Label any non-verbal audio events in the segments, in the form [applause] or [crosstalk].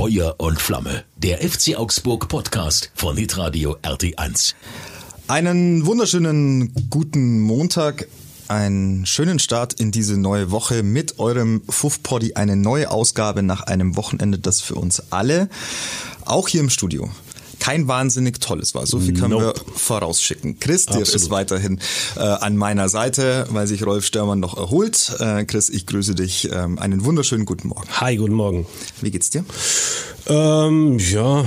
Feuer und Flamme. Der FC Augsburg Podcast von Hitradio RT1. Einen wunderschönen guten Montag. Einen schönen Start in diese neue Woche mit eurem Fuff-Poddy. Eine neue Ausgabe nach einem Wochenende, das für uns alle, auch hier im Studio, kein wahnsinnig tolles war. So viel können Nope. wir vorausschicken. Chris, dir Absolut. ist weiterhin äh, an meiner Seite, weil sich Rolf Störmann noch erholt. Äh, Chris, ich grüße dich. Ähm, einen wunderschönen guten Morgen. Hi, guten Morgen. Wie geht's dir? Ähm, ja,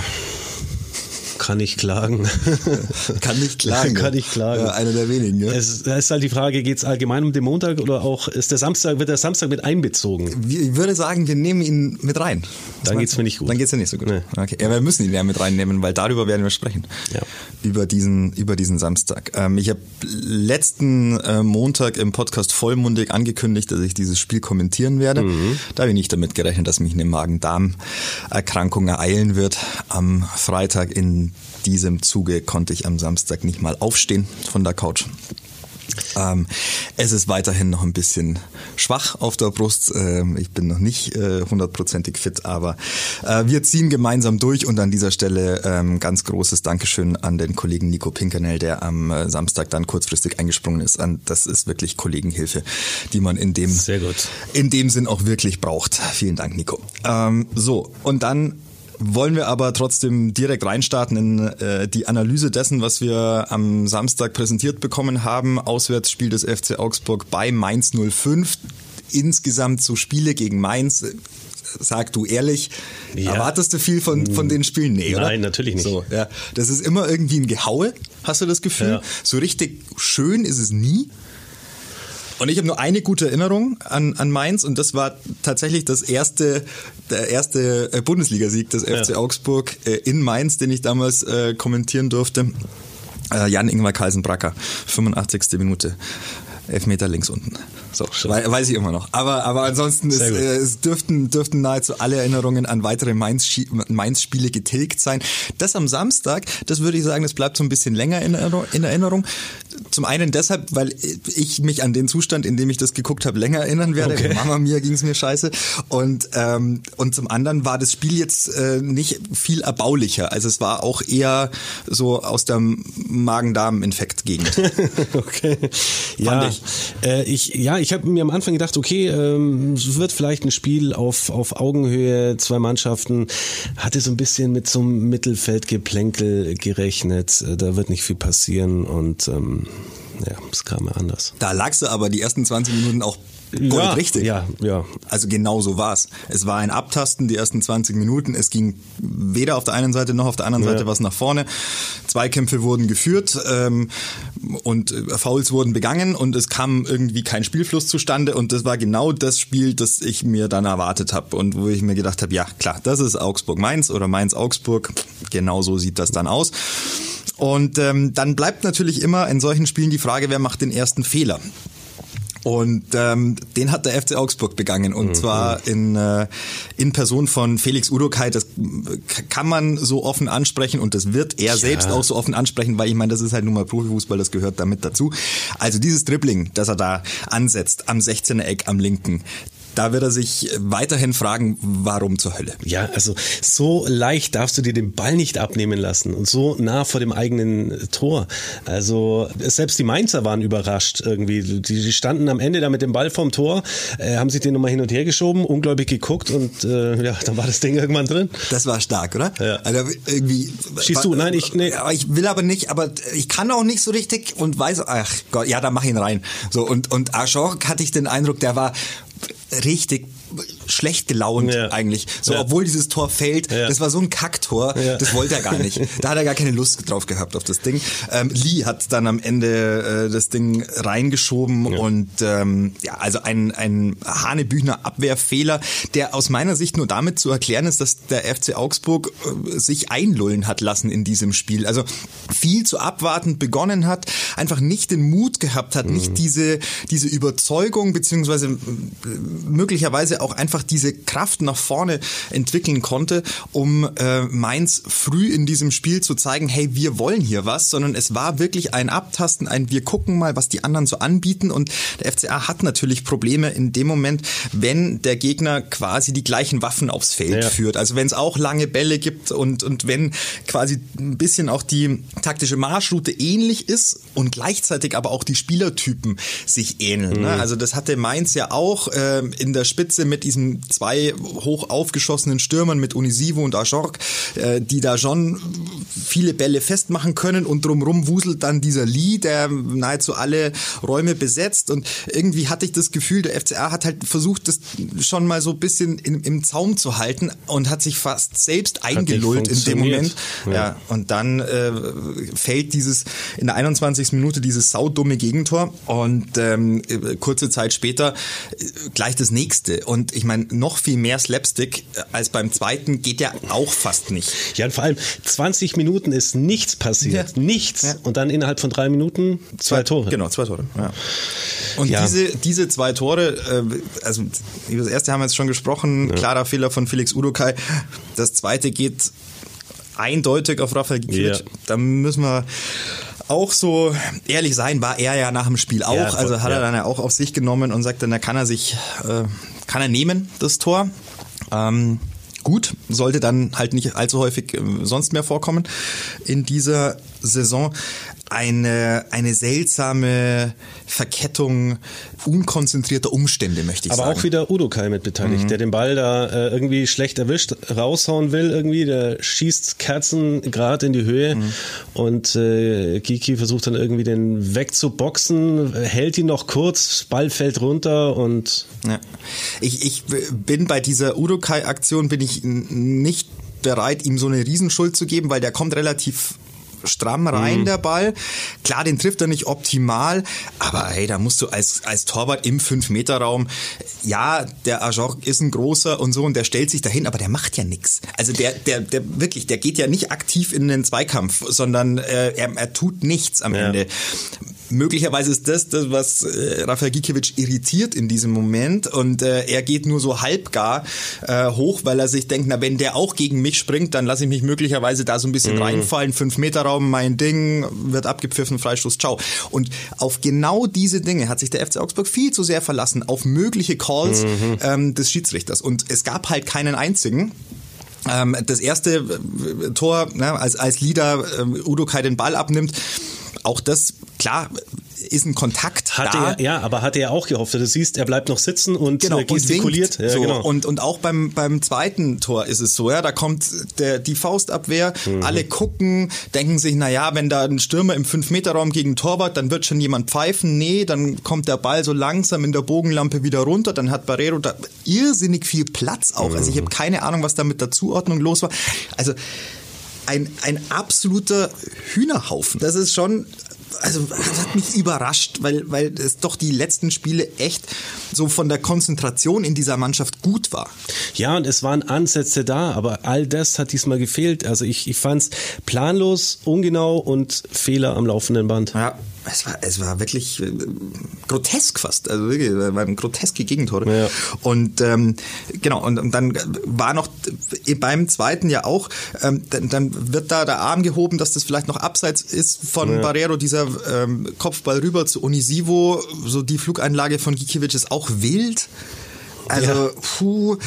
kann ich [laughs] klagen. Kann nicht klagen. Kann ich klagen. Äh, einer der wenigen. Ja? Es da ist halt die Frage, geht es allgemein um den Montag oder auch ist der Samstag, wird der Samstag mit einbezogen? Ich würde sagen, wir nehmen ihn mit rein. Was Dann geht's du? mir nicht gut. Dann geht's dir nicht so gut. Nee. Okay. Ja, wir müssen ihn ja mit reinnehmen, weil darüber werden wir sprechen. Ja. Über diesen, über diesen Samstag. Ähm, ich habe letzten äh, Montag im Podcast vollmundig angekündigt, dass ich dieses Spiel kommentieren werde. Mhm. Da habe ich nicht damit gerechnet, dass mich eine Magen-Darm-Erkrankung ereilen wird. Am Freitag in diesem Zuge konnte ich am Samstag nicht mal aufstehen von der Couch. Ähm, es ist weiterhin noch ein bisschen schwach auf der Brust. Ähm, ich bin noch nicht äh, hundertprozentig fit, aber äh, wir ziehen gemeinsam durch und an dieser Stelle ähm, ganz großes Dankeschön an den Kollegen Nico Pinkernell, der am äh, Samstag dann kurzfristig eingesprungen ist. An, das ist wirklich Kollegenhilfe, die man in dem, Sehr gut. in dem Sinn auch wirklich braucht. Vielen Dank, Nico. Ähm, so, und dann wollen wir aber trotzdem direkt reinstarten in äh, die Analyse dessen, was wir am Samstag präsentiert bekommen haben. Auswärtsspiel des FC Augsburg bei Mainz 05. Insgesamt so Spiele gegen Mainz. Sag du ehrlich, Ja. erwartest du viel von, von den Spielen? Nee, oder? Nein, natürlich nicht. So, ja. Das ist immer irgendwie ein Gehaue, hast du das Gefühl? Ja. So richtig schön ist es nie. Und ich habe nur eine gute Erinnerung an, an Mainz und das war tatsächlich das erste, der erste äh, Bundesligasieg des FC Ja. Augsburg äh, in Mainz, den ich damals äh, kommentieren durfte. Äh, Jan Ingvar Kalsenbracker, 85. Minute. Elfmeter links unten. So, wei- weiß ich immer noch. Aber, aber ansonsten ist, äh, es dürften, dürften nahezu alle Erinnerungen an weitere Mainz-Spiele getilgt sein. Das am Samstag, das würde ich sagen, das bleibt so ein bisschen länger in Erinnerung. Zum einen deshalb, weil ich mich an den Zustand, in dem ich das geguckt habe, länger erinnern werde. Okay. Mama mir ging's mir scheiße. Und, ähm, und zum anderen war das Spiel jetzt äh, nicht viel erbaulicher. Also es war auch eher so aus der Magen-Darm-Infekt-Gegend. [laughs] Okay. Ja, ich. Äh, ich, ja, ich habe mir am Anfang gedacht, okay, ähm, es wird vielleicht ein Spiel auf, auf Augenhöhe, zwei Mannschaften. Hatte so ein bisschen mit so einem Mittelfeldgeplänkel gerechnet. Äh, Da wird nicht viel passieren und ähm, ja, es kam ja anders. Da lagst du aber die ersten 20 Minuten auch Ja, goldrichtig. ja, ja. Also genau so war's. Es war ein Abtasten die ersten 20 Minuten. Es ging weder auf der einen Seite noch auf der anderen Ja. Seite was nach vorne. Zweikämpfe wurden geführt ähm, und äh, Fouls wurden begangen und es kam irgendwie kein Spielfluss zustande und das war genau das Spiel, das ich mir dann erwartet habe und wo ich mir gedacht habe, ja klar, das ist Augsburg-Mainz oder Mainz-Augsburg. Genau so sieht das dann aus. Und ähm, dann bleibt natürlich immer in solchen Spielen die Frage, wer macht den ersten Fehler? Und ähm, den hat der FC Augsburg begangen und zwar in, äh, in Person von Felix Udokai. Das kann man so offen ansprechen und das wird er selbst auch so offen ansprechen, weil ich meine, das ist halt nun mal Profifußball, das gehört damit dazu. Also dieses Dribbling, das er da ansetzt am 16er Eck am linken, da wird er sich weiterhin fragen, warum zur Hölle? Ja, also so leicht darfst du dir den Ball nicht abnehmen lassen und so nah vor dem eigenen Tor. Also selbst die Mainzer waren überrascht irgendwie. Die, die standen am Ende da mit dem Ball vorm Tor, äh, haben sich den nochmal hin und her geschoben, ungläubig geguckt und äh, ja, dann war das Ding irgendwann drin. Das war stark, oder? Ja. Also irgendwie. Schießt du? Nein, ich- nee. Ich will aber nicht, aber ich kann auch nicht so richtig und weiß, ach Gott, ja, dann mach ihn rein. So und und Ajork hatte ich den Eindruck, der war richtig schlecht gelaunt Ja. eigentlich. So, Ja. obwohl dieses Tor fällt, Ja. das war so ein Kacktor, das wollte er gar nicht. [laughs] Da hat er gar keine Lust drauf gehabt auf das Ding. Ähm, Lee hat dann am Ende äh, das Ding reingeschoben und ähm, ja, also ein, ein Hanebüchner Abwehrfehler, der aus meiner Sicht nur damit zu erklären ist, dass der FC Augsburg äh, sich einlullen hat lassen in diesem Spiel. Also viel zu abwartend begonnen hat, einfach nicht den Mut gehabt hat, nicht diese, diese Überzeugung beziehungsweise äh, möglicherweise auch einfach diese Kraft nach vorne entwickeln konnte, um äh, Mainz früh in diesem Spiel zu zeigen, hey, wir wollen hier was, sondern es war wirklich ein Abtasten, ein wir gucken mal, was die anderen so anbieten und der FCA hat natürlich Probleme in dem Moment, wenn der Gegner quasi die gleichen Waffen aufs Feld ja. führt. Also wenn es auch lange Bälle gibt und, und wenn quasi ein bisschen auch die taktische Marschroute ähnlich ist und gleichzeitig aber auch die Spielertypen sich ähneln. Ne? Mhm. Ne? Also das hatte Mainz ja auch äh, in der Spitze mit diesen zwei hoch aufgeschossenen Stürmern mit Unisivo und Ajorg, äh, die da schon viele Bälle festmachen können und drumrum wuselt dann dieser Lee, der nahezu alle Räume besetzt und irgendwie hatte ich das Gefühl, der FCA hat halt versucht, das schon mal so ein bisschen in, im Zaum zu halten und hat sich fast selbst eingelullt in dem Moment. Ja, ja und dann äh, fällt dieses in der 21. Minute dieses saudumme Gegentor und ähm, kurze Zeit später äh, gleich das nächste und ich meine noch viel mehr Slapstick als beim zweiten geht ja auch fast nicht. Ja, und vor allem 20 Minuten ist nichts passiert, ja. nichts ja. und dann innerhalb von drei Minuten zwei, zwei Tore. Genau, zwei Tore. Ja. Und ja. diese diese zwei Tore, äh, also über das erste haben wir jetzt schon gesprochen, klarer Fehler von Felix Udokai. Das zweite geht eindeutig auf Rafael Gikiewicz. Ja. Da müssen wir auch so ehrlich sein, war er ja nach dem Spiel auch. Ja, also hat er dann ja auch auf sich genommen und sagt dann, da kann er sich, äh, kann er nehmen, das Tor. Ähm, gut, sollte dann halt nicht allzu häufig äh, sonst mehr vorkommen in dieser Saison eine, eine seltsame Verkettung unkonzentrierter Umstände, möchte ich Aber sagen. Aber auch wieder Udo Kai mit beteiligt, mhm. der den Ball da äh, irgendwie schlecht erwischt, raushauen will irgendwie, der schießt Kerzen gerade in die Höhe mhm. und äh, Kiki versucht dann irgendwie den wegzuboxen, hält ihn noch kurz, Ball fällt runter und... Ja. Ich, ich bin bei dieser Udo Kai Aktion bin ich nicht bereit, ihm so eine Riesenschuld zu geben, weil der kommt relativ stramm rein, mhm. der Ball. Klar, den trifft er nicht optimal, aber hey, da musst du als, als Torwart im 5-Meter-Raum, ja, der Ajok ist ein großer und so und der stellt sich dahin, aber der macht ja nichts. Also der, der, der wirklich, der geht ja nicht aktiv in den Zweikampf, sondern äh, er, er tut nichts am ja. Ende möglicherweise ist das das, was äh, Rafael Gikiewicz irritiert in diesem Moment und äh, er geht nur so halbgar äh, hoch, weil er sich denkt, na wenn der auch gegen mich springt, dann lasse ich mich möglicherweise da so ein bisschen mhm. reinfallen, fünf Meter Raum, mein Ding, wird abgepfiffen, Freistoß, ciao. Und auf genau diese Dinge hat sich der FC Augsburg viel zu sehr verlassen, auf mögliche Calls mhm. ähm, des Schiedsrichters und es gab halt keinen einzigen ähm, das erste äh, Tor, ne, als, als Leader äh, Udo Kai den Ball abnimmt, auch das, klar, ist ein Kontakt hat da. Er, ja, aber hat er auch gehofft. Du siehst, er bleibt noch sitzen und genau, äh, gestikuliert. Und, ja, so. genau. und, und auch beim, beim zweiten Tor ist es so, ja, da kommt der, die Faustabwehr, mhm. alle gucken, denken sich, na ja, wenn da ein Stürmer im 5-Meter-Raum gegen Torwart, dann wird schon jemand pfeifen. Nee, dann kommt der Ball so langsam in der Bogenlampe wieder runter, dann hat Barrero da irrsinnig viel Platz auch. Mhm. Also ich habe mhm. keine Ahnung, was da mit der Zuordnung los war. Also ein, ein absoluter Hühnerhaufen. Das ist schon also das hat mich überrascht, weil, weil es doch die letzten Spiele echt so von der Konzentration in dieser Mannschaft gut war. Ja, und es waren Ansätze da, aber all das hat diesmal gefehlt. Also ich, ich fand es planlos, ungenau und Fehler am laufenden Band. Ja, es war, es war wirklich äh, grotesk fast, also wirklich, es waren groteske Gegentore. Ja. Und ähm, genau, und, und dann war noch beim zweiten ja auch, ähm, dann, dann wird da der Arm gehoben, dass das vielleicht noch abseits ist von ja. Barrero, dieser ähm, Kopfball rüber zu Onisivo, so die Flugeinlage von Gikiewicz ist auch wild. Also, ja. puh.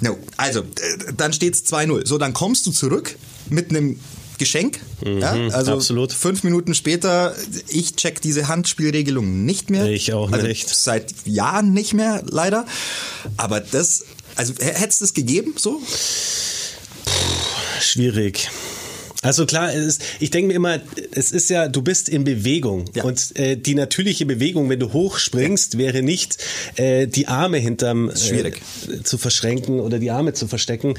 No. Also, äh, dann steht's 2-0. So, dann kommst du zurück mit einem Geschenk. Mhm, ja? Also absolut. fünf Minuten später, ich check diese Handspielregelung nicht mehr. Ich auch also nicht. Seit Jahren nicht mehr, leider. Aber das, also hätte es das gegeben so? Puh, schwierig. Also klar, ist, ich denke mir immer, es ist ja, du bist in Bewegung ja. und äh, die natürliche Bewegung, wenn du hochspringst, ja. wäre nicht äh, die Arme hinterm äh, zu verschränken oder die Arme zu verstecken.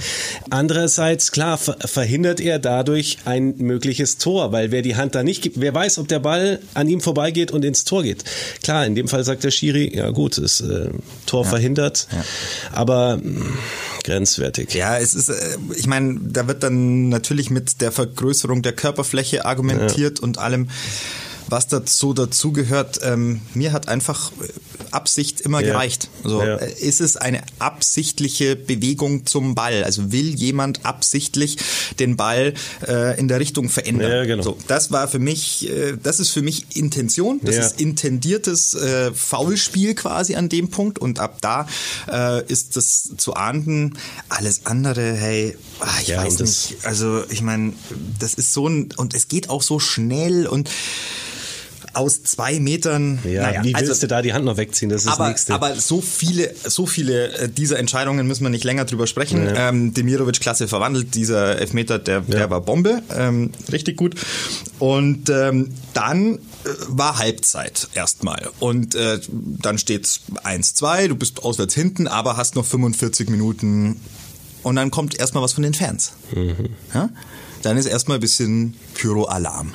Andererseits, klar, ver verhindert er dadurch ein mögliches Tor, weil wer die Hand da nicht gibt, wer weiß, ob der Ball an ihm vorbeigeht und ins Tor geht. Klar, in dem Fall sagt der Schiri, ja gut, ist äh, Tor ja. verhindert, aber grenzwertig. Ja, es ist, äh, ich meine, da wird dann natürlich mit der Ver Vergrößerung der Körperfläche argumentiert ja. und allem was dazu dazugehört. Ähm, mir hat einfach Absicht immer Ja. gereicht. So, Ja. äh, ist es eine absichtliche Bewegung zum Ball? Also will jemand absichtlich den Ball äh, in der Richtung verändern? Ja, genau. So, das war für mich, äh, das ist für mich Intention. Das ist intendiertes äh, Foulspiel quasi an dem Punkt und ab da äh, ist das zu ahnden. Alles andere, hey, ah, ich weiß nicht. Also ich meine, das ist so ein und es geht auch so schnell und aus zwei Metern. Ja, naja, wie willst also, du da die Hand noch wegziehen? Das ist aber, das Nächste. aber so viele, so viele äh, dieser Entscheidungen müssen wir nicht länger drüber sprechen. Ähm, Demirovic klasse verwandelt, dieser Elfmeter, der, der war Bombe, ähm, richtig gut. Und ähm, dann äh, war Halbzeit erstmal. Und äh, dann steht's 1-2, du bist auswärts hinten, aber hast noch 45 Minuten und dann kommt erstmal was von den Fans. Ja? Dann ist erstmal ein bisschen Pyro-Alarm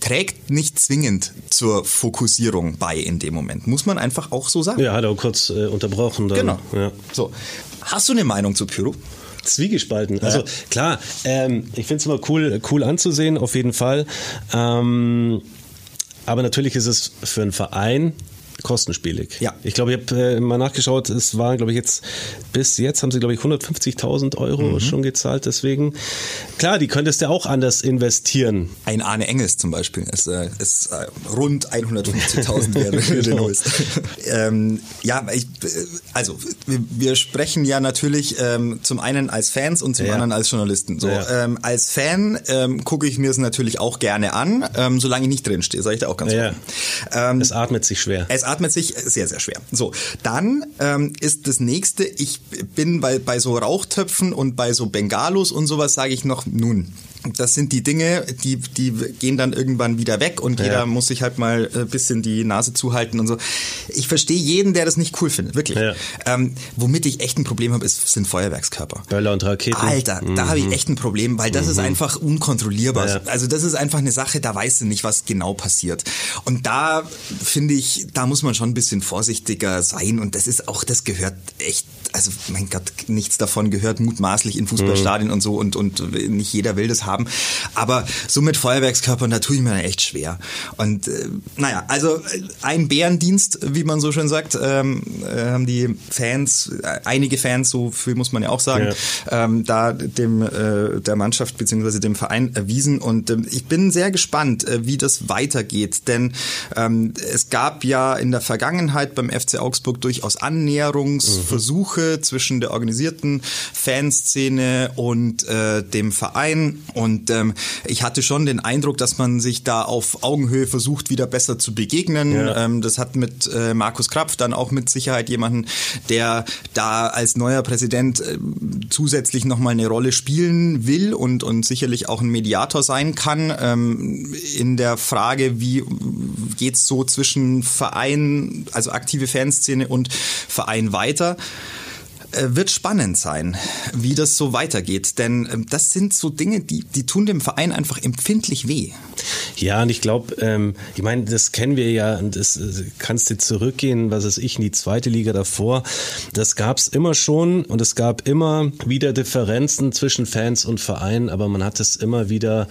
trägt nicht zwingend zur Fokussierung bei in dem Moment. Muss man einfach auch so sagen. ja, hat er auch kurz äh, unterbrochen. Dann, Genau. Ja. So. Hast du eine Meinung zu Pyro? Zwiegespalten. Also klar, ähm, ich finde es immer cool, cool anzusehen, auf jeden Fall. Ähm, aber natürlich ist es für einen Verein kostenspielig. Ja. Ich glaube, ich habe äh, mal nachgeschaut, es waren, glaube ich, jetzt, bis jetzt haben sie, glaube ich, 150.000 Euro Mhm. schon gezahlt. Deswegen, klar, die könntest du auch anders investieren. Ein Arne Engels zum Beispiel ist, äh, ist äh, rund 150.000 wert, wenn du den Genau. holst. ähm, ja, ich, äh, also wir, wir sprechen ja natürlich ähm, zum einen als Fans und zum Ja. anderen als Journalisten. So, Ja. ähm, als Fan ähm, gucke ich mir es natürlich auch gerne an, ähm, solange ich nicht drin stehe, sage ich da auch ganz Ja. offen. Ähm, Es atmet sich schwer. Es atmet sich sehr, sehr schwer. So, dann ähm, ist das nächste, ich bin bei, bei so Rauchtöpfen und bei so Bengalos und sowas sage ich noch, nun, das sind die Dinge, die, die gehen dann irgendwann wieder weg und jeder muss sich halt mal ein bisschen die Nase zuhalten und so. Ich verstehe jeden, der das nicht cool findet, wirklich. Ja. Ähm, womit ich echt ein Problem habe, ist, sind Feuerwerkskörper. Böller und Raketen. Alter, da habe ich echt ein Problem, weil das ist einfach unkontrollierbar. Ja. Also das ist einfach eine Sache, da weißt du nicht, was genau passiert. Und da finde ich, da muss man schon ein bisschen vorsichtiger sein und das ist auch, das gehört echt, also mein Gott, nichts davon gehört mutmaßlich in Fußballstadien und so und, und nicht jeder will das haben. Aber so mit Feuerwerkskörpern, da tue ich mir echt schwer. Und äh, naja, also äh, ein Bärendienst, wie man so schön sagt, ähm, äh, haben die Fans, äh, einige Fans, so viel muss man ja auch sagen, ähm, da dem äh, der Mannschaft beziehungsweise dem Verein erwiesen. Und ähm, ich bin sehr gespannt, äh, wie das weitergeht. Denn ähm, es gab ja in der Vergangenheit beim FC Augsburg durchaus Annäherungsversuche zwischen der organisierten Fanszene und äh, dem Verein. Und ähm, ich hatte schon den Eindruck, dass man sich da auf Augenhöhe versucht, wieder besser zu begegnen. Ja. Ähm, das hat mit äh, Markus Krapf dann auch mit Sicherheit jemanden, der da als neuer Präsident äh, zusätzlich nochmal eine Rolle spielen will und, und sicherlich auch ein Mediator sein kann ähm, in der Frage, wie geht's so zwischen Verein, also aktive Fanszene und Verein weiter. Äh, Wird spannend sein, wie das so weitergeht, denn ähm, das sind so Dinge, die, die tun dem Verein einfach empfindlich weh. Ja, und ich glaube, ähm, ich meine, das kennen wir ja, und das äh, kannst du zurückgehen, was weiß ich, in die zweite Liga davor. Das gab's immer schon und es gab immer wieder Differenzen zwischen Fans und Verein, aber man hat es immer wieder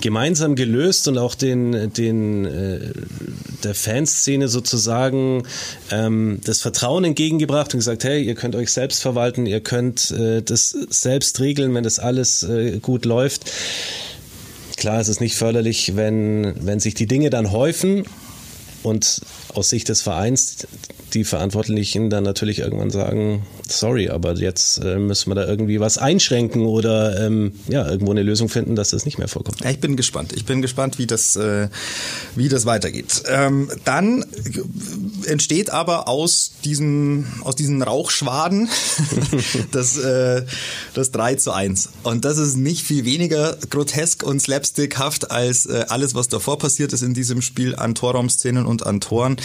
gemeinsam gelöst und auch den, den äh, der Fanszene sozusagen ähm, das Vertrauen entgegengebracht und gesagt, hey, ihr könnt euch selbst verwalten, ihr könnt äh, das selbst regeln, wenn das alles äh, gut läuft. Klar, es ist nicht förderlich, wenn, wenn sich die Dinge dann häufen und aus Sicht des Vereins die Verantwortlichen dann natürlich irgendwann sagen, sorry, aber jetzt äh, müssen wir da irgendwie was einschränken oder ähm, ja, irgendwo eine Lösung finden, dass das nicht mehr vorkommt. Ja, ich bin gespannt. Ich bin gespannt, wie das, äh, wie das weitergeht. Ähm, dann entsteht aber aus diesen, aus diesen Rauchschwaden [laughs] das, äh, das 3 zu 1. Und das ist nicht viel weniger grotesk und slapstickhaft als äh, alles, was davor passiert ist in diesem Spiel an Torraumszenen und an Toren.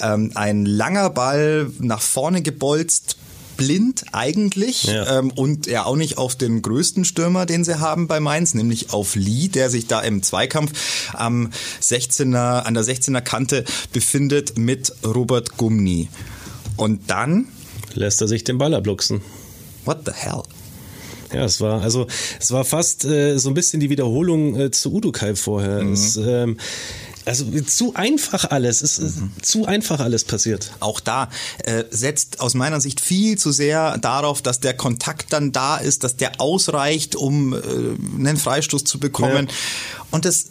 Ähm, ein langer Ball nach vorne gebolzt, blind eigentlich Ja. ähm, und ja auch nicht auf den größten Stürmer, den sie haben bei Mainz, nämlich auf Lee, der sich da im Zweikampf am 16er, an der 16er Kante befindet mit Robert Gumni. Und dann, Lässt er sich den Ball abluchsen. what the hell? Ja, es war also es war fast äh, so ein bisschen die Wiederholung äh, zu Udukai vorher. Es, ähm, Also zu einfach alles. Es ist mhm. zu einfach alles passiert. Auch da äh, setzt aus meiner Sicht viel zu sehr darauf, dass der Kontakt dann da ist, dass der ausreicht, um äh, einen Freistoß zu bekommen. Ja. Und das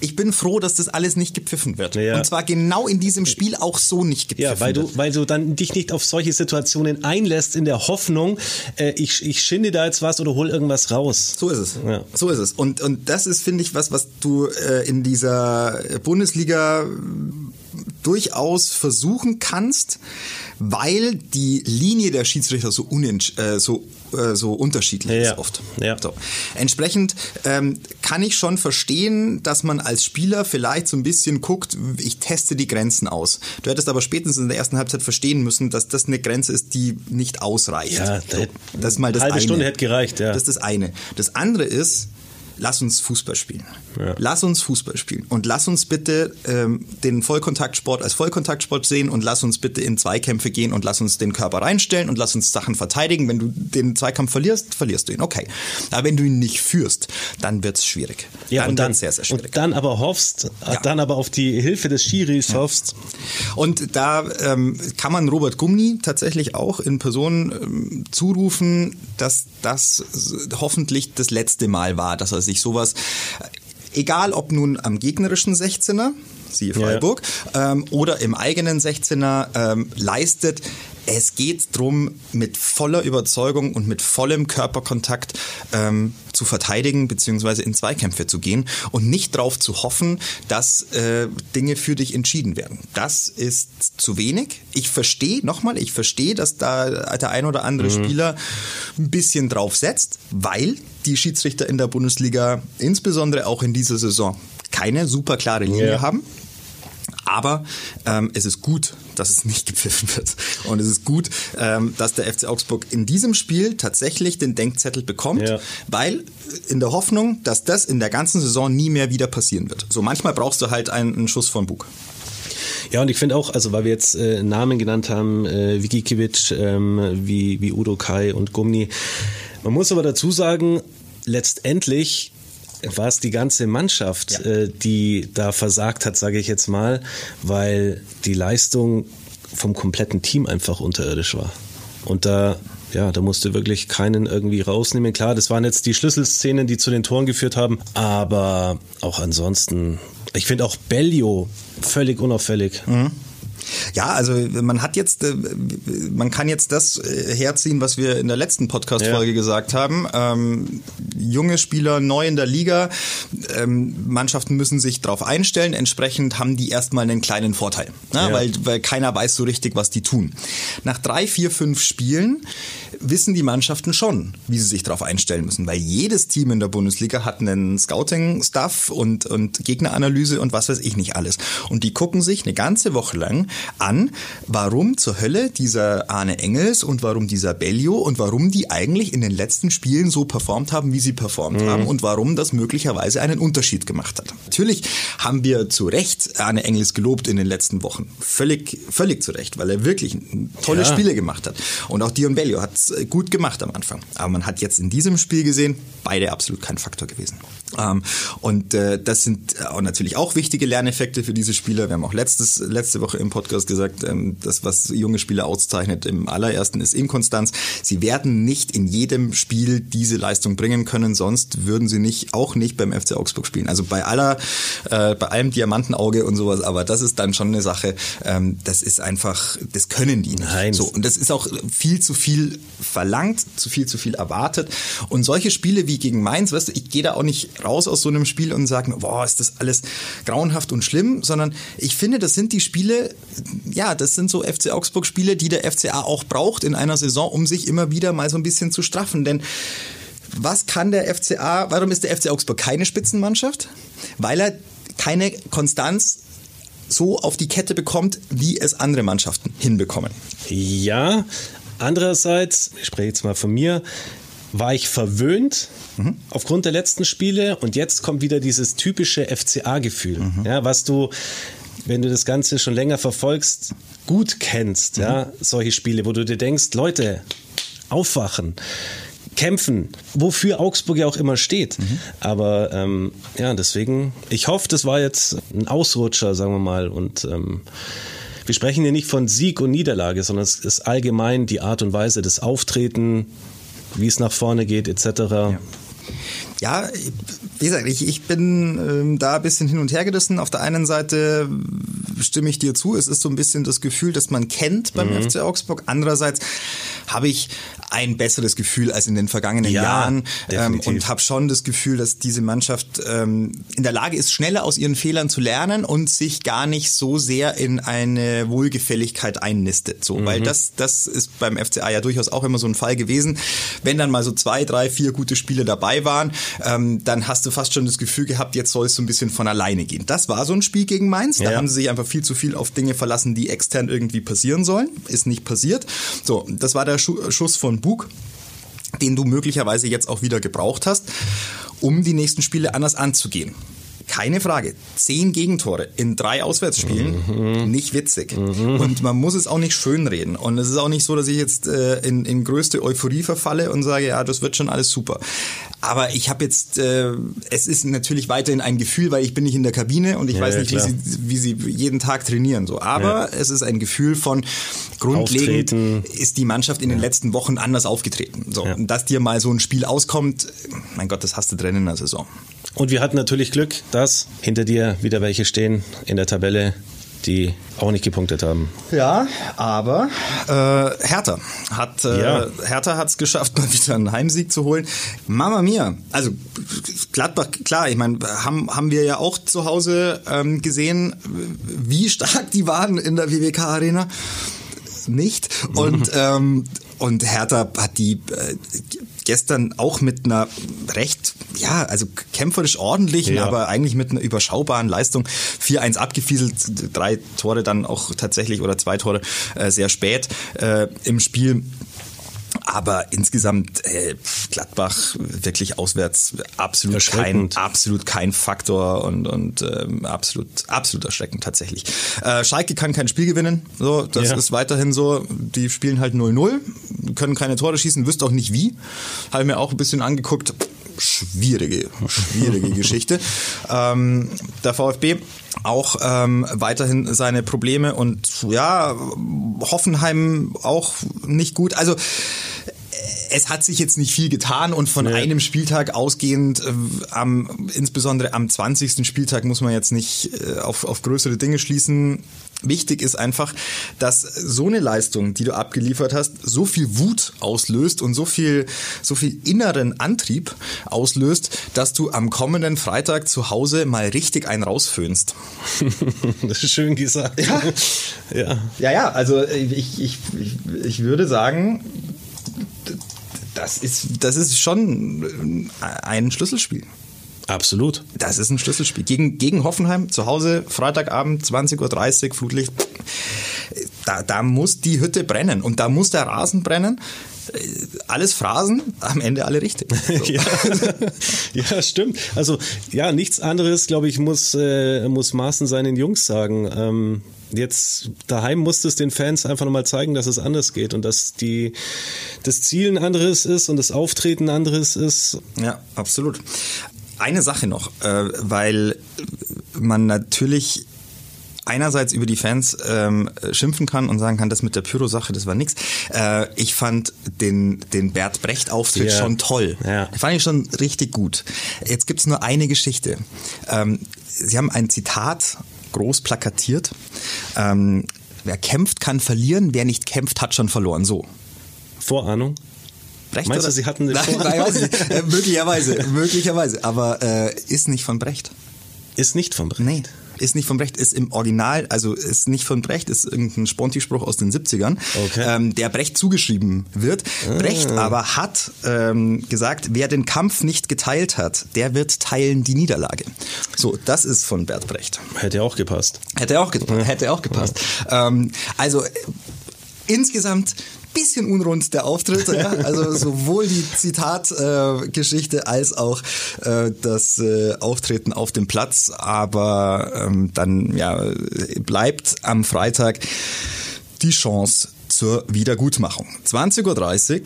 ich bin froh, dass das alles nicht gepfiffen wird. Ja. Und zwar genau in diesem Spiel auch so nicht gepfiffen ja, weil du, weil du dann dich nicht auf solche Situationen einlässt in der Hoffnung, äh, ich, ich schinde da jetzt was oder hol irgendwas raus. So ist es. Ja. So ist es. Und, und das ist, finde ich, was, was du äh, in dieser Bundesliga durchaus versuchen kannst, weil die Linie der Schiedsrichter so, unentsch äh, so, äh, so unterschiedlich ja. ist oft. Ja. So. Entsprechend ähm, kann ich schon verstehen, dass man als Spieler vielleicht so ein bisschen guckt, ich teste die Grenzen aus. Du hättest aber spätestens in der ersten Halbzeit verstehen müssen, dass das eine Grenze ist, die nicht ausreicht. Ja, so, das ist mal das halbe eine. Stunde hätte gereicht, ja. Das ist das eine. Das andere ist, lass uns Fußball spielen. Ja. Lass uns Fußball spielen und lass uns bitte ähm, den Vollkontaktsport als Vollkontaktsport sehen und lass uns bitte in Zweikämpfe gehen und lass uns den Körper reinstellen und lass uns Sachen verteidigen. Wenn du den Zweikampf verlierst, verlierst du ihn. Okay. Aber wenn du ihn nicht führst, dann wird's schwierig. Ja, dann und dann sehr, sehr schwierig. Und dann aber hoffst, ja. dann aber auf die Hilfe des Schiris ja. hoffst. Und da ähm, kann man Robert Gumni tatsächlich auch in Person ähm, zurufen, dass das hoffentlich das letzte Mal war, dass er sich sowas, egal ob nun am gegnerischen 16er, siehe Freiburg, ja. ähm, oder im eigenen 16er ähm, leistet, es geht darum, mit voller Überzeugung und mit vollem Körperkontakt ähm, zu verteidigen bzw. in Zweikämpfe zu gehen und nicht darauf zu hoffen, dass äh, Dinge für dich entschieden werden. Das ist zu wenig. Ich verstehe, nochmal, ich verstehe, dass da der ein oder andere mhm. Spieler ein bisschen drauf setzt, weil die Schiedsrichter in der Bundesliga, insbesondere auch in dieser Saison, keine super klare Linie ja. haben. Aber ähm, es ist gut, dass es nicht [laughs] gepfiffen wird. Und es ist gut, ähm, dass der FC Augsburg in diesem Spiel tatsächlich den Denkzettel bekommt, ja. weil in der Hoffnung, dass das in der ganzen Saison nie mehr wieder passieren wird. So manchmal brauchst du halt einen, einen Schuss von Bug. Ja, und ich finde auch, also weil wir jetzt äh, Namen genannt haben, äh, wie Gikiewicz, ähm, wie, wie Udo Kai und Gumni, man muss aber dazu sagen, letztendlich war es die ganze Mannschaft, ja. äh, die da versagt hat, sage ich jetzt mal, weil die Leistung vom kompletten Team einfach unterirdisch war. Und da ja, da musste wirklich keinen irgendwie rausnehmen. Klar, das waren jetzt die Schlüsselszenen, die zu den Toren geführt haben, aber auch ansonsten, ich finde auch Bellio völlig unauffällig. Mhm. Ja, also man hat jetzt, äh, man kann jetzt das äh, herziehen, was wir in der letzten Podcast-Folge ja. gesagt haben. Ähm, junge Spieler neu in der Liga, ähm, Mannschaften müssen sich darauf einstellen. Entsprechend haben die erstmal einen kleinen Vorteil, ne? ja. weil, weil keiner weiß so richtig, was die tun. Nach drei, vier, fünf Spielen wissen die Mannschaften schon, wie sie sich darauf einstellen müssen, weil jedes Team in der Bundesliga hat einen Scouting-Stuff und, und Gegneranalyse und was weiß ich nicht alles. Und die gucken sich eine ganze Woche lang an, warum zur Hölle dieser Arne Engels und warum dieser Bellio und warum die eigentlich in den letzten Spielen so performt haben, wie sie performt mhm. haben und warum das möglicherweise einen Unterschied gemacht hat. Natürlich haben wir zu Recht Arne Engels gelobt in den letzten Wochen. Völlig, völlig zu Recht, weil er wirklich tolle ja. Spiele gemacht hat. Und auch Dion Bellio hat es gut gemacht am Anfang. Aber man hat jetzt in diesem Spiel gesehen, beide absolut kein Faktor gewesen. Ähm, und äh, das sind auch natürlich auch wichtige Lerneffekte für diese Spieler. Wir haben auch letztes, letzte Woche im Podcast gesagt, ähm, das, was junge Spieler auszeichnet im allerersten, ist Inkonstanz. Sie werden nicht in jedem Spiel diese Leistung bringen können, sonst würden sie nicht, auch nicht beim FC Augsburg spielen. Also bei aller, äh, bei allem Diamantenauge und sowas, aber das ist dann schon eine Sache, ähm, das ist einfach, das können die nicht. Nein. So, und das ist auch viel zu viel verlangt, zu viel zu viel erwartet. Und solche Spiele wie gegen Mainz, weißt du, ich gehe da auch nicht raus aus so einem Spiel und sage, boah, ist das alles grauenhaft und schlimm, sondern ich finde, das sind die Spiele, ja, das sind so FC Augsburg Spiele, die der FCA auch braucht in einer Saison, um sich immer wieder mal so ein bisschen zu straffen, denn was kann der FCA, warum ist der FC Augsburg keine Spitzenmannschaft? Weil er keine Konstanz so auf die Kette bekommt, wie es andere Mannschaften hinbekommen. Ja, andererseits, ich spreche jetzt mal von mir, war ich verwöhnt mhm. aufgrund der letzten Spiele und jetzt kommt wieder dieses typische FCA-Gefühl, mhm. ja, was du wenn du das Ganze schon länger verfolgst, gut kennst, mhm. ja, solche Spiele, wo du dir denkst, Leute, aufwachen. kämpfen, wofür Augsburg ja auch immer steht. Mhm. Aber ähm, ja, deswegen, ich hoffe, das war jetzt ein Ausrutscher, sagen wir mal. Und ähm, wir sprechen hier nicht von Sieg und Niederlage, sondern es ist allgemein die Art und Weise des Auftreten, wie es nach vorne geht, etc. Ja. Ja, wie gesagt, ich, ich bin ähm, da ein bisschen hin und her gerissen. Auf der einen Seite stimme ich dir zu, es ist so ein bisschen das Gefühl, das man kennt beim mhm. FC Augsburg. Andererseits habe ich ein besseres Gefühl als in den vergangenen ja, Jahren ähm, und habe schon das Gefühl, dass diese Mannschaft ähm, in der Lage ist, schneller aus ihren Fehlern zu lernen und sich gar nicht so sehr in eine Wohlgefälligkeit einnistet. So, mhm. weil das, das ist beim FCA ja durchaus auch immer so ein Fall gewesen. Wenn dann mal so zwei, drei, vier gute Spiele dabei waren, ähm, dann hast du fast schon das Gefühl gehabt, jetzt soll es so ein bisschen von alleine gehen. Das war so ein Spiel gegen Mainz. Da ja. haben sie sich einfach viel zu viel auf Dinge verlassen, die extern irgendwie passieren sollen. Ist nicht passiert. So, das war der Schuss von Bug den du möglicherweise jetzt auch wieder gebraucht hast, um die nächsten Spiele anders anzugehen. Keine Frage. Zehn Gegentore in drei Auswärtsspielen, mhm. nicht witzig. Mhm. Und man muss es auch nicht schönreden. Und es ist auch nicht so, dass ich jetzt äh, in, in größte Euphorie verfalle und sage, ja, das wird schon alles super. Aber ich habe jetzt, äh, es ist natürlich weiterhin ein Gefühl, weil ich bin nicht in der Kabine und ich ja, weiß nicht, ja, wie, sie, wie sie jeden Tag trainieren. So. Aber ja. es ist ein Gefühl von grundlegend Auftreten. ist die Mannschaft in den letzten Wochen anders aufgetreten. So. Und dass dir mal so ein Spiel auskommt, mein Gott, das hast du drin in der Saison. Und wir hatten natürlich Glück, dass hinter dir wieder welche stehen in der Tabelle, die auch nicht gepunktet haben. Ja, aber äh, Hertha hat äh, ja. Hertha hat es geschafft, [laughs] mal wieder einen Heimsieg zu holen. Mama mia, also Gladbach, klar, ich meine, haben haben wir ja auch zu Hause ähm, gesehen, wie stark die waren in der WWK Arena. Nicht und [laughs] ähm, und Hertha hat die äh, gestern auch mit einer recht, ja, also kämpferisch ordentlichen, ja. aber eigentlich mit einer überschaubaren Leistung 4-1 abgefieselt. Drei Tore dann auch tatsächlich oder zwei Tore äh, sehr spät äh, im Spiel. Aber insgesamt äh, Gladbach wirklich auswärts absolut kein absolut kein Faktor und und ähm, absolut absolut erschreckend tatsächlich. Äh, Schalke kann kein Spiel gewinnen, so das ja. ist weiterhin so. Die spielen halt 0-0, können keine Tore schießen, wüsste auch nicht wie. Habe mir auch ein bisschen angeguckt. Schwierige, schwierige Geschichte. Ähm, der VfB auch ähm, weiterhin seine Probleme und ja, Hoffenheim auch nicht gut. Also es hat sich jetzt nicht viel getan und von nee. einem Spieltag ausgehend, äh, am, insbesondere am 20. Spieltag muss man jetzt nicht äh, auf, auf größere Dinge schließen. Wichtig ist einfach, dass so eine Leistung, die du abgeliefert hast, so viel Wut auslöst und so viel, so viel inneren Antrieb auslöst, dass du am kommenden Freitag zu Hause mal richtig einen rausföhnst. [laughs] das ist schön gesagt. Ja, ja, ja, ja also ich, ich, ich würde sagen, das ist, das ist schon ein Schlüsselspiel. Absolut. Das ist ein Schlüsselspiel. Gegen, gegen Hoffenheim, zu Hause, Freitagabend, 20.30 Uhr, Flutlicht. Da, da muss die Hütte brennen und da muss der Rasen brennen. Alles Phrasen, am Ende alle richtig. [laughs] So. ja. ja, stimmt. Also, ja, nichts anderes, glaube ich, muss, äh, muss Maaßen seinen Jungs sagen. Ähm, jetzt daheim musste es den Fans einfach nochmal zeigen, dass es anders geht und dass die, das Ziel ein anderes ist und das Auftreten ein anderes ist. Ja, absolut. Eine Sache noch, äh, weil man natürlich einerseits über die Fans ähm, schimpfen kann und sagen kann, das mit der Pyro-Sache, das war nix. Äh, ich fand den, den Bert Brecht-Auftritt ja. schon toll. Ja. Fand ich schon richtig gut. Jetzt gibt's nur eine Geschichte. Ähm, Sie haben ein Zitat groß plakatiert. Ähm, wer kämpft, kann verlieren. Wer nicht kämpft, hat schon verloren. So. Vorahnung? Brecht Meinst oder? du, Sie hatten den nein, nein, weiß ich äh, möglicherweise, möglicherweise. Aber äh, ist nicht von Brecht. Ist nicht von Brecht? Nee ist nicht von Brecht, ist im Original, also ist nicht von Brecht, ist irgendein Sponti-Spruch aus den 70ern, okay. ähm, der Brecht zugeschrieben wird. Ah. Brecht aber hat ähm, gesagt, wer den Kampf nicht geteilt hat, der wird teilen die Niederlage. So, das ist von Bert Brecht. Hätte auch gepasst. Hätte auch, ge ja. hätte auch gepasst. Ja. Ähm, also äh, insgesamt bisschen unrund der Auftritt. Ja? Also sowohl die Zitatgeschichte äh, als auch äh, das äh, Auftreten auf dem Platz. Aber ähm, dann ja, bleibt am Freitag die Chance zur Wiedergutmachung. 20.30 Uhr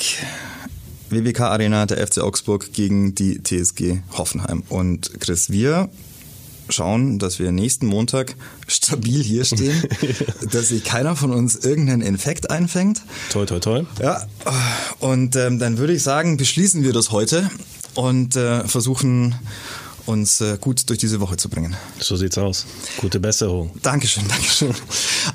WBK Arena, der FC Augsburg gegen die TSG Hoffenheim. Und Chris, wir schauen, dass wir nächsten Montag stabil hier stehen, [laughs] dass sich keiner von uns irgendeinen Infekt einfängt. Toi, toi, toi. Ja, und ähm, dann würde ich sagen, beschließen wir das heute und äh, versuchen uns äh, gut durch diese Woche zu bringen. So sieht's aus. Gute Besserung. Dankeschön, Dankeschön.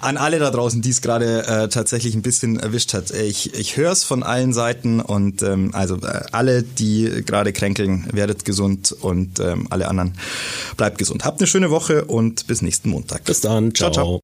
An alle da draußen, die es gerade äh, tatsächlich ein bisschen erwischt hat. Ich, ich höre es von allen Seiten und ähm, also äh, alle, die gerade kränkeln, werdet gesund und ähm, alle anderen bleibt gesund. Habt eine schöne Woche und bis nächsten Montag. Bis dann. ciao. ciao. ciao.